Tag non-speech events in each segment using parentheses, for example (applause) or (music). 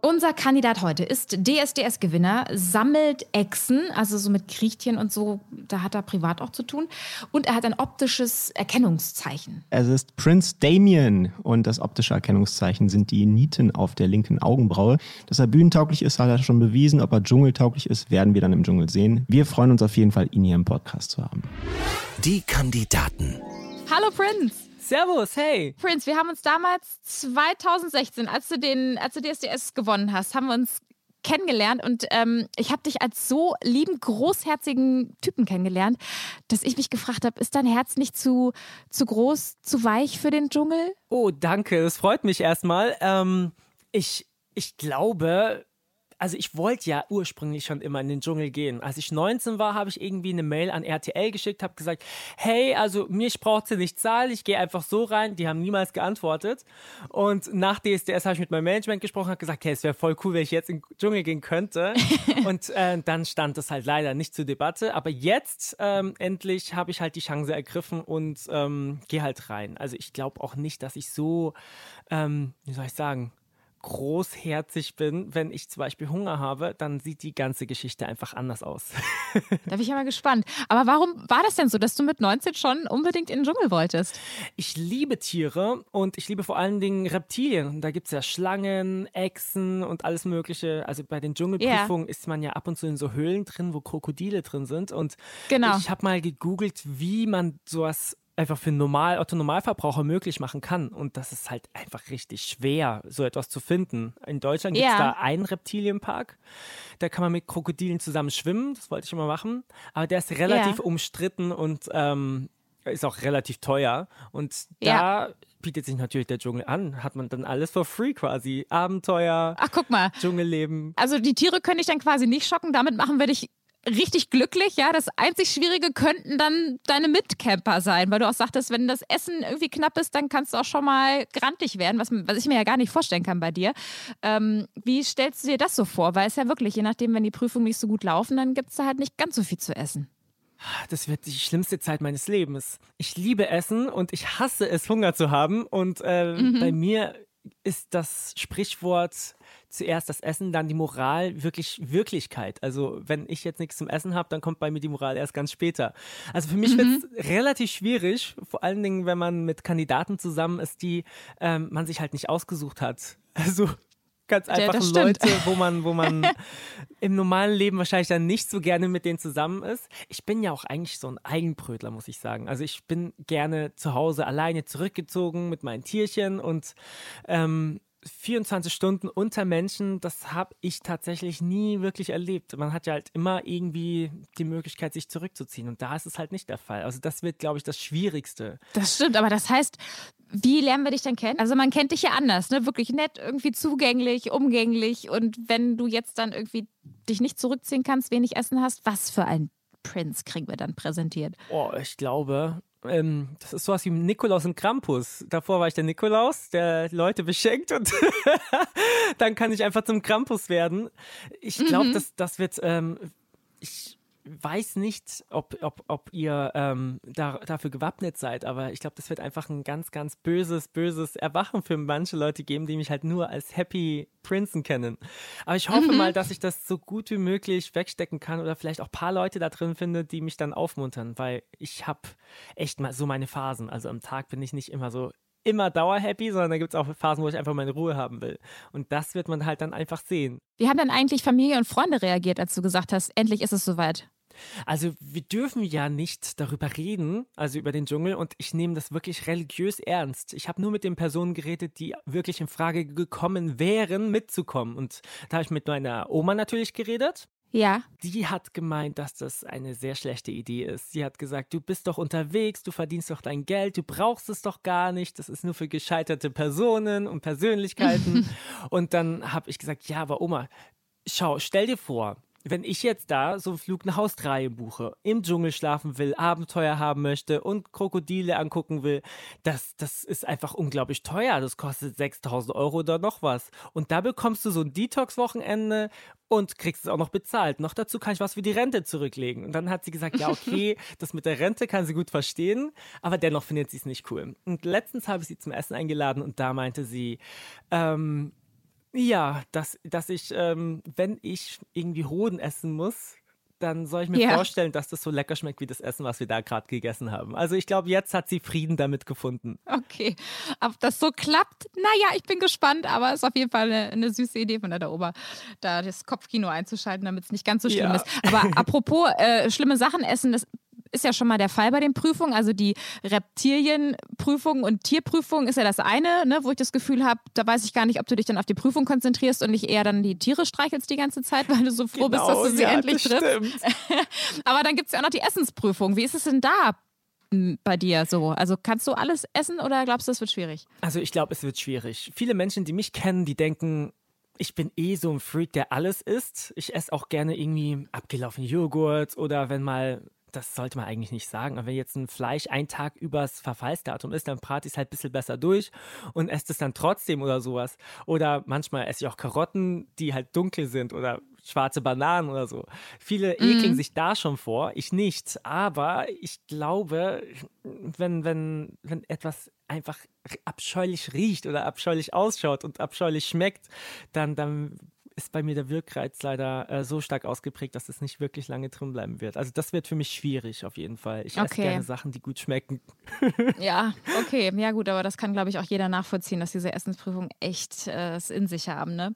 Unser Kandidat heute ist DSDS-Gewinner, sammelt Echsen, also so mit Kriechtieren und so, da hat er privat auch zu tun. Und er hat ein optisches Erkennungszeichen. Es ist Prince Damien und das optische Erkennungszeichen sind die Nieten auf der linken Augenbraue. Dass er bühnentauglich ist, hat er schon bewiesen. Ob er dschungeltauglich ist, werden wir dann im Dschungel sehen. Wir freuen uns auf jeden Fall, ihn hier im Podcast zu haben. Die Kandidaten. Hallo Prince! Servus, hey. Prince, wir haben uns damals 2016, als du den, als du DSDS gewonnen hast, haben wir uns kennengelernt und ähm, ich habe dich als so lieben, großherzigen Typen kennengelernt, dass ich mich gefragt habe, ist dein Herz nicht zu, zu groß, zu weich für den Dschungel? Oh, danke, das freut mich erstmal. Ähm, ich, ich glaube, also ich wollte ja ursprünglich schon immer in den Dschungel gehen. Als ich 19 war, habe ich irgendwie eine Mail an RTL geschickt, habe gesagt, hey, also mich braucht sie nicht zahlen, ich gehe einfach so rein. Die haben niemals geantwortet. Und nach DSDS habe ich mit meinem Management gesprochen, habe gesagt, hey, es wäre voll cool, wenn ich jetzt in den Dschungel gehen könnte. (laughs) und äh, dann stand das halt leider nicht zur Debatte. Aber jetzt ähm, endlich habe ich halt die Chance ergriffen und ähm, gehe halt rein. Also ich glaube auch nicht, dass ich so, ähm, wie soll ich sagen, großherzig bin, wenn ich zum Beispiel Hunger habe, dann sieht die ganze Geschichte einfach anders aus. (laughs) da bin ich aber gespannt. Aber warum war das denn so, dass du mit 19 schon unbedingt in den Dschungel wolltest? Ich liebe Tiere und ich liebe vor allen Dingen Reptilien. Da gibt es ja Schlangen, Echsen und alles Mögliche. Also bei den Dschungelprüfungen yeah. ist man ja ab und zu in so Höhlen drin, wo Krokodile drin sind. Und genau. ich habe mal gegoogelt, wie man sowas einfach für normal, Otto Normalverbraucher möglich machen kann. Und das ist halt einfach richtig schwer, so etwas zu finden. In Deutschland gibt es ja. da einen Reptilienpark. Da kann man mit Krokodilen zusammen schwimmen. Das wollte ich immer machen. Aber der ist relativ ja. umstritten und ähm, ist auch relativ teuer. Und da ja. bietet sich natürlich der Dschungel an. Hat man dann alles for free quasi. Abenteuer. Ach, guck mal. Dschungelleben. Also die Tiere könnte ich dann quasi nicht schocken. Damit machen wir dich richtig glücklich. Ja, das einzig Schwierige könnten dann deine Mitcamper sein, weil du auch sagtest, wenn das Essen irgendwie knapp ist, dann kannst du auch schon mal grantig werden, was, was ich mir ja gar nicht vorstellen kann bei dir. Ähm, wie stellst du dir das so vor? Weil es ja wirklich, je nachdem, wenn die Prüfungen nicht so gut laufen, dann gibt es da halt nicht ganz so viel zu essen. Das wird die schlimmste Zeit meines Lebens. Ich liebe Essen und ich hasse es, Hunger zu haben. Und äh, mhm. bei mir ist das Sprichwort zuerst das Essen, dann die Moral wirklich Wirklichkeit. Also wenn ich jetzt nichts zum Essen habe, dann kommt bei mir die Moral erst ganz später. Also für mich mhm. wird es relativ schwierig, vor allen Dingen, wenn man mit Kandidaten zusammen ist, die ähm, man sich halt nicht ausgesucht hat. Also ganz einfach ja, Leute, wo man, wo man (laughs) im normalen Leben wahrscheinlich dann nicht so gerne mit denen zusammen ist. Ich bin ja auch eigentlich so ein Eigenbrötler, muss ich sagen. Also ich bin gerne zu Hause alleine zurückgezogen mit meinen Tierchen und ähm, 24 Stunden unter Menschen, das habe ich tatsächlich nie wirklich erlebt. Man hat ja halt immer irgendwie die Möglichkeit, sich zurückzuziehen. Und da ist es halt nicht der Fall. Also das wird, glaube ich, das Schwierigste. Das stimmt, aber das heißt, wie lernen wir dich denn kennen? Also man kennt dich ja anders, ne? Wirklich nett, irgendwie zugänglich, umgänglich. Und wenn du jetzt dann irgendwie dich nicht zurückziehen kannst, wenig Essen hast, was für ein Prince kriegen wir dann präsentiert? Oh, ich glaube, ähm, das ist sowas wie Nikolaus und Krampus. Davor war ich der Nikolaus, der Leute beschenkt und (laughs) dann kann ich einfach zum Krampus werden. Ich glaube, mhm. das, das wird, ähm, ich weiß nicht, ob, ob, ob ihr ähm, da, dafür gewappnet seid, aber ich glaube, das wird einfach ein ganz, ganz böses, böses Erwachen für manche Leute geben, die mich halt nur als Happy Prinzen kennen. Aber ich hoffe mhm. mal, dass ich das so gut wie möglich wegstecken kann oder vielleicht auch ein paar Leute da drin finde, die mich dann aufmuntern, weil ich habe echt mal so meine Phasen. Also am Tag bin ich nicht immer so immer dauerhappy, sondern da gibt es auch Phasen, wo ich einfach meine Ruhe haben will. Und das wird man halt dann einfach sehen. Wie haben dann eigentlich Familie und Freunde reagiert, als du gesagt hast, endlich ist es soweit? Also wir dürfen ja nicht darüber reden, also über den Dschungel, und ich nehme das wirklich religiös ernst. Ich habe nur mit den Personen geredet, die wirklich in Frage gekommen wären, mitzukommen. Und da habe ich mit meiner Oma natürlich geredet. Ja. Die hat gemeint, dass das eine sehr schlechte Idee ist. Sie hat gesagt, du bist doch unterwegs, du verdienst doch dein Geld, du brauchst es doch gar nicht, das ist nur für gescheiterte Personen und Persönlichkeiten. (laughs) und dann habe ich gesagt, ja, aber Oma, schau, stell dir vor, wenn ich jetzt da so einen Flug nach Australien buche, im Dschungel schlafen will, Abenteuer haben möchte und Krokodile angucken will, das, das ist einfach unglaublich teuer. Das kostet 6000 Euro oder noch was. Und da bekommst du so ein Detox-Wochenende und kriegst es auch noch bezahlt. Noch dazu kann ich was für die Rente zurücklegen. Und dann hat sie gesagt, ja, (laughs) okay, das mit der Rente kann sie gut verstehen, aber dennoch findet sie es nicht cool. Und letztens habe ich sie zum Essen eingeladen und da meinte sie, ähm, ja, dass, dass ich, ähm, wenn ich irgendwie Hoden essen muss, dann soll ich mir ja. vorstellen, dass das so lecker schmeckt wie das Essen, was wir da gerade gegessen haben. Also ich glaube, jetzt hat sie Frieden damit gefunden. Okay, ob das so klappt, naja, ich bin gespannt, aber es ist auf jeden Fall eine, eine, süße Idee von der da Ober, da das Kopfkino einzuschalten, damit es nicht ganz so schlimm ja. ist. Aber (laughs) apropos äh, schlimme Sachen essen, das ist ja schon mal der Fall bei den Prüfungen. Also die Reptilienprüfung und Tierprüfung ist ja das eine, ne, wo ich das Gefühl habe, da weiß ich gar nicht, ob du dich dann auf die Prüfung konzentrierst und nicht eher dann die Tiere streichelst die ganze Zeit, weil du so froh genau, bist, dass du sie ja, endlich triffst. (laughs) Aber dann gibt es ja auch noch die Essensprüfung. Wie ist es denn da bei dir so? Also kannst du alles essen oder glaubst du, es wird schwierig? Also ich glaube, es wird schwierig. Viele Menschen, die mich kennen, die denken, ich bin eh so ein Freak, der alles isst. Ich esse auch gerne irgendwie abgelaufene Joghurt oder wenn mal das sollte man eigentlich nicht sagen. Aber wenn jetzt ein Fleisch ein Tag übers Verfallsdatum ist, dann brate ich es halt ein bisschen besser durch und esse es dann trotzdem oder sowas. Oder manchmal esse ich auch Karotten, die halt dunkel sind oder schwarze Bananen oder so. Viele mhm. ekeln sich da schon vor, ich nicht. Aber ich glaube, wenn, wenn, wenn etwas einfach abscheulich riecht oder abscheulich ausschaut und abscheulich schmeckt, dann, dann ist bei mir der Wirkreiz leider äh, so stark ausgeprägt, dass es nicht wirklich lange drin bleiben wird. Also das wird für mich schwierig auf jeden Fall. Ich okay. esse gerne Sachen, die gut schmecken. (laughs) ja, okay. Ja gut, aber das kann, glaube ich, auch jeder nachvollziehen, dass diese Essensprüfungen echt äh, es in sich haben. Ne?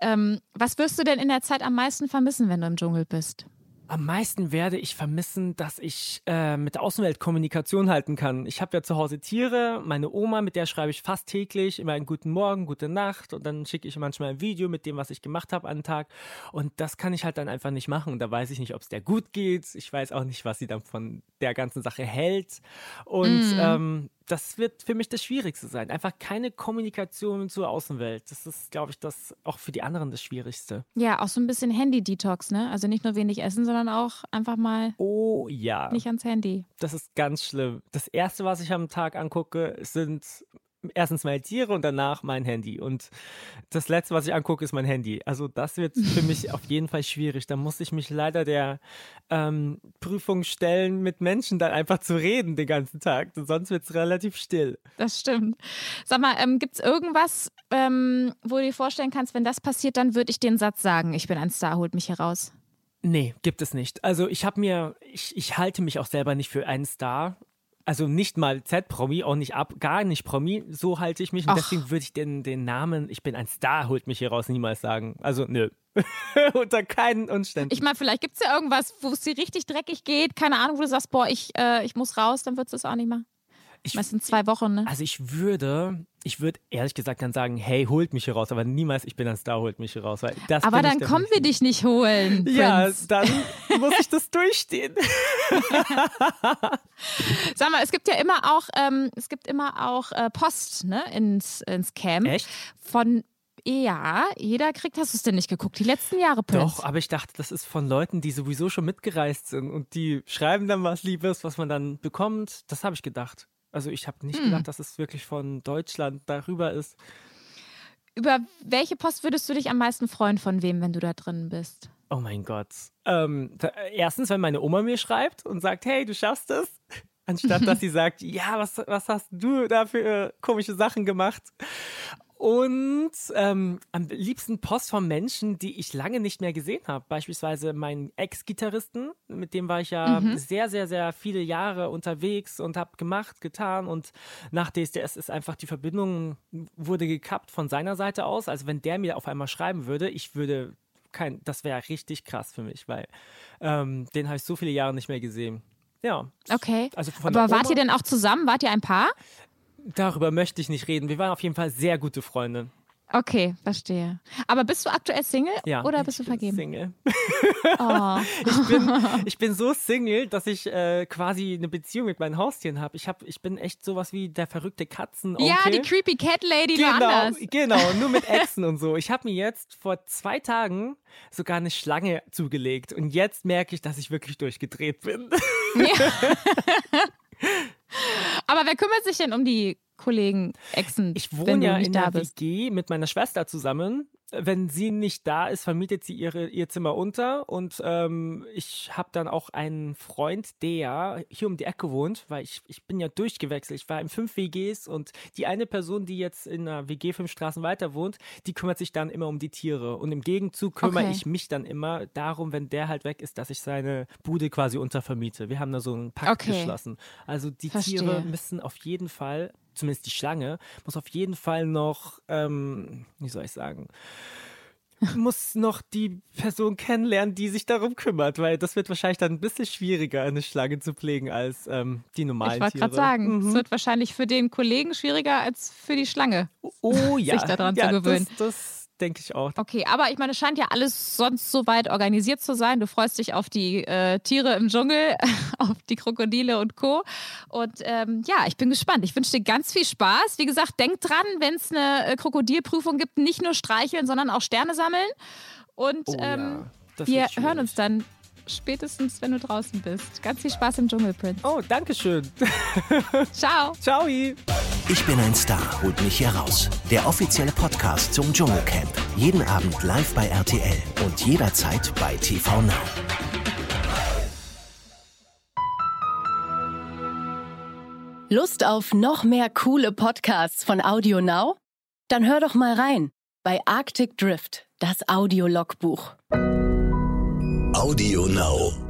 Ähm, was wirst du denn in der Zeit am meisten vermissen, wenn du im Dschungel bist? Am meisten werde ich vermissen, dass ich äh, mit der Außenwelt Kommunikation halten kann. Ich habe ja zu Hause Tiere, meine Oma, mit der schreibe ich fast täglich immer einen guten Morgen, gute Nacht und dann schicke ich manchmal ein Video mit dem, was ich gemacht habe an den Tag. Und das kann ich halt dann einfach nicht machen. Da weiß ich nicht, ob es der gut geht. Ich weiß auch nicht, was sie dann von der ganzen Sache hält. Und mm. ähm, das wird für mich das Schwierigste sein. Einfach keine Kommunikation zur Außenwelt. Das ist, glaube ich, das auch für die anderen das Schwierigste. Ja, auch so ein bisschen Handy-Detox, ne? Also nicht nur wenig essen, sondern auch einfach mal. Oh ja. Nicht ans Handy. Das ist ganz schlimm. Das erste, was ich am Tag angucke, sind erstens meine Tiere und danach mein Handy. Und das letzte, was ich angucke, ist mein Handy. Also das wird für mich (laughs) auf jeden Fall schwierig. Da muss ich mich leider der ähm, Prüfung stellen, mit Menschen dann einfach zu reden den ganzen Tag. Sonst wird es relativ still. Das stimmt. Sag mal, ähm, gibt es irgendwas, ähm, wo du dir vorstellen kannst, wenn das passiert, dann würde ich den Satz sagen, ich bin ein Star, holt mich heraus. Nee, gibt es nicht. Also ich habe mir, ich, ich halte mich auch selber nicht für einen Star also nicht mal Z-Promi, auch nicht ab, gar nicht Promi, so halte ich mich. Und Ach. deswegen würde ich den, den Namen, ich bin ein Star, holt mich hier raus, niemals sagen. Also nö. (laughs) Unter keinen Umständen. Ich meine, vielleicht gibt es ja irgendwas, wo es dir richtig dreckig geht. Keine Ahnung, wo du sagst, boah, ich, äh, ich muss raus, dann würdest du es auch nicht machen. Ich, Meistens zwei Wochen, ne? Also ich würde, ich würde ehrlich gesagt dann sagen, hey, holt mich hier raus, aber niemals, ich bin ein Star, holt mich hier raus. Weil das aber dann kommen wir dich nicht holen. Ja, Prinz. dann muss ich das durchstehen. (laughs) Sag mal, es gibt ja immer auch, ähm, es gibt immer auch äh, Post, ne, ins, ins Camp. Echt? Von ja, jeder kriegt, hast du es denn nicht geguckt? Die letzten Jahre, Prinz. Doch, aber ich dachte, das ist von Leuten, die sowieso schon mitgereist sind und die schreiben dann was Liebes, was man dann bekommt. Das habe ich gedacht. Also ich habe nicht hm. gedacht, dass es wirklich von Deutschland darüber ist. Über welche Post würdest du dich am meisten freuen von wem, wenn du da drin bist? Oh mein Gott. Ähm, erstens, wenn meine Oma mir schreibt und sagt, hey, du schaffst es. Anstatt dass (laughs) sie sagt, ja, was, was hast du da für komische Sachen gemacht? Und ähm, am liebsten Post von Menschen, die ich lange nicht mehr gesehen habe. Beispielsweise meinen Ex-Gitarristen, mit dem war ich ja mhm. sehr, sehr, sehr viele Jahre unterwegs und habe gemacht, getan. Und nach DSDS ist einfach die Verbindung wurde gekappt von seiner Seite aus. Also wenn der mir auf einmal schreiben würde, ich würde kein, das wäre richtig krass für mich, weil ähm, den habe ich so viele Jahre nicht mehr gesehen. Ja. Okay. Also Aber wart ihr denn auch zusammen? Wart ihr ein Paar? Darüber möchte ich nicht reden. Wir waren auf jeden Fall sehr gute Freunde. Okay, verstehe. Aber bist du aktuell Single Ja, oder bist du vergeben? Single. Oh. (laughs) Ich bin, (laughs) ich bin so Single, dass ich äh, quasi eine Beziehung mit meinen Haustieren habe. Ich, hab, ich bin echt sowas wie der verrückte Katzenonkel. Ja, die Creepy Cat Lady nur Genau, anders. genau, nur mit (laughs) Echsen und so. Ich habe mir jetzt vor zwei Tagen sogar eine Schlange zugelegt und jetzt merke ich, dass ich wirklich durchgedreht bin. Aber wer kümmert sich denn um die Kollegen, Exen, Ich wohne ja in der? WG mit meiner Schwester zusammen. Wenn sie nicht da ist, vermietet sie ihre, ihr Zimmer unter und ähm, ich habe dann auch einen Freund, der hier um die Ecke wohnt, weil ich, ich bin ja durchgewechselt. Ich war in fünf WGs und die eine Person, die jetzt in einer WG fünf Straßen weiter wohnt, die kümmert sich dann immer um die Tiere und im Gegenzug kümmere Okay. ich mich dann immer darum, wenn der halt weg ist, dass ich seine Bude quasi untervermiete. Wir haben da so einen Pakt Okay. geschlossen. Also die Verstehe. Tiere müssen auf jeden Fall, zumindest die Schlange, muss auf jeden Fall noch, ähm, wie soll ich sagen, (laughs) muss noch die Person kennenlernen, die sich darum kümmert, weil das wird wahrscheinlich dann ein bisschen schwieriger, eine Schlange zu pflegen als ähm, die normalen Ich wollte Tiere. gerade sagen, Mhm. es wird wahrscheinlich für den Kollegen schwieriger als für die Schlange. oh (laughs) ja, daran zu ja, gewöhnen. Das, das denke ich auch. Okay, aber ich meine, es scheint ja alles sonst so weit organisiert zu sein. Du freust dich auf die äh, Tiere im Dschungel, (laughs) auf die Krokodile und Co. Und ähm, ja, ich bin gespannt. Ich wünsche dir ganz viel Spaß. Wie gesagt, denk dran, wenn es eine äh, Krokodilprüfung gibt, nicht nur streicheln, sondern auch Sterne sammeln. Und Oh ähm, ja, wir hören uns dann spätestens, wenn du draußen bist. Ganz viel Spaß im Dschungel, Prince. Oh, danke schön. (laughs) Ciao. Ciao. Ich bin ein Star, holt mich hier raus. Der offizielle Podcast zum Dschungelcamp. Jeden Abend live bei RTL und jederzeit bei TV Now. Lust auf noch mehr coole Podcasts von Audio Now? Dann hör doch mal rein bei Arctic Drift, das Audiologbuch. Audio Now.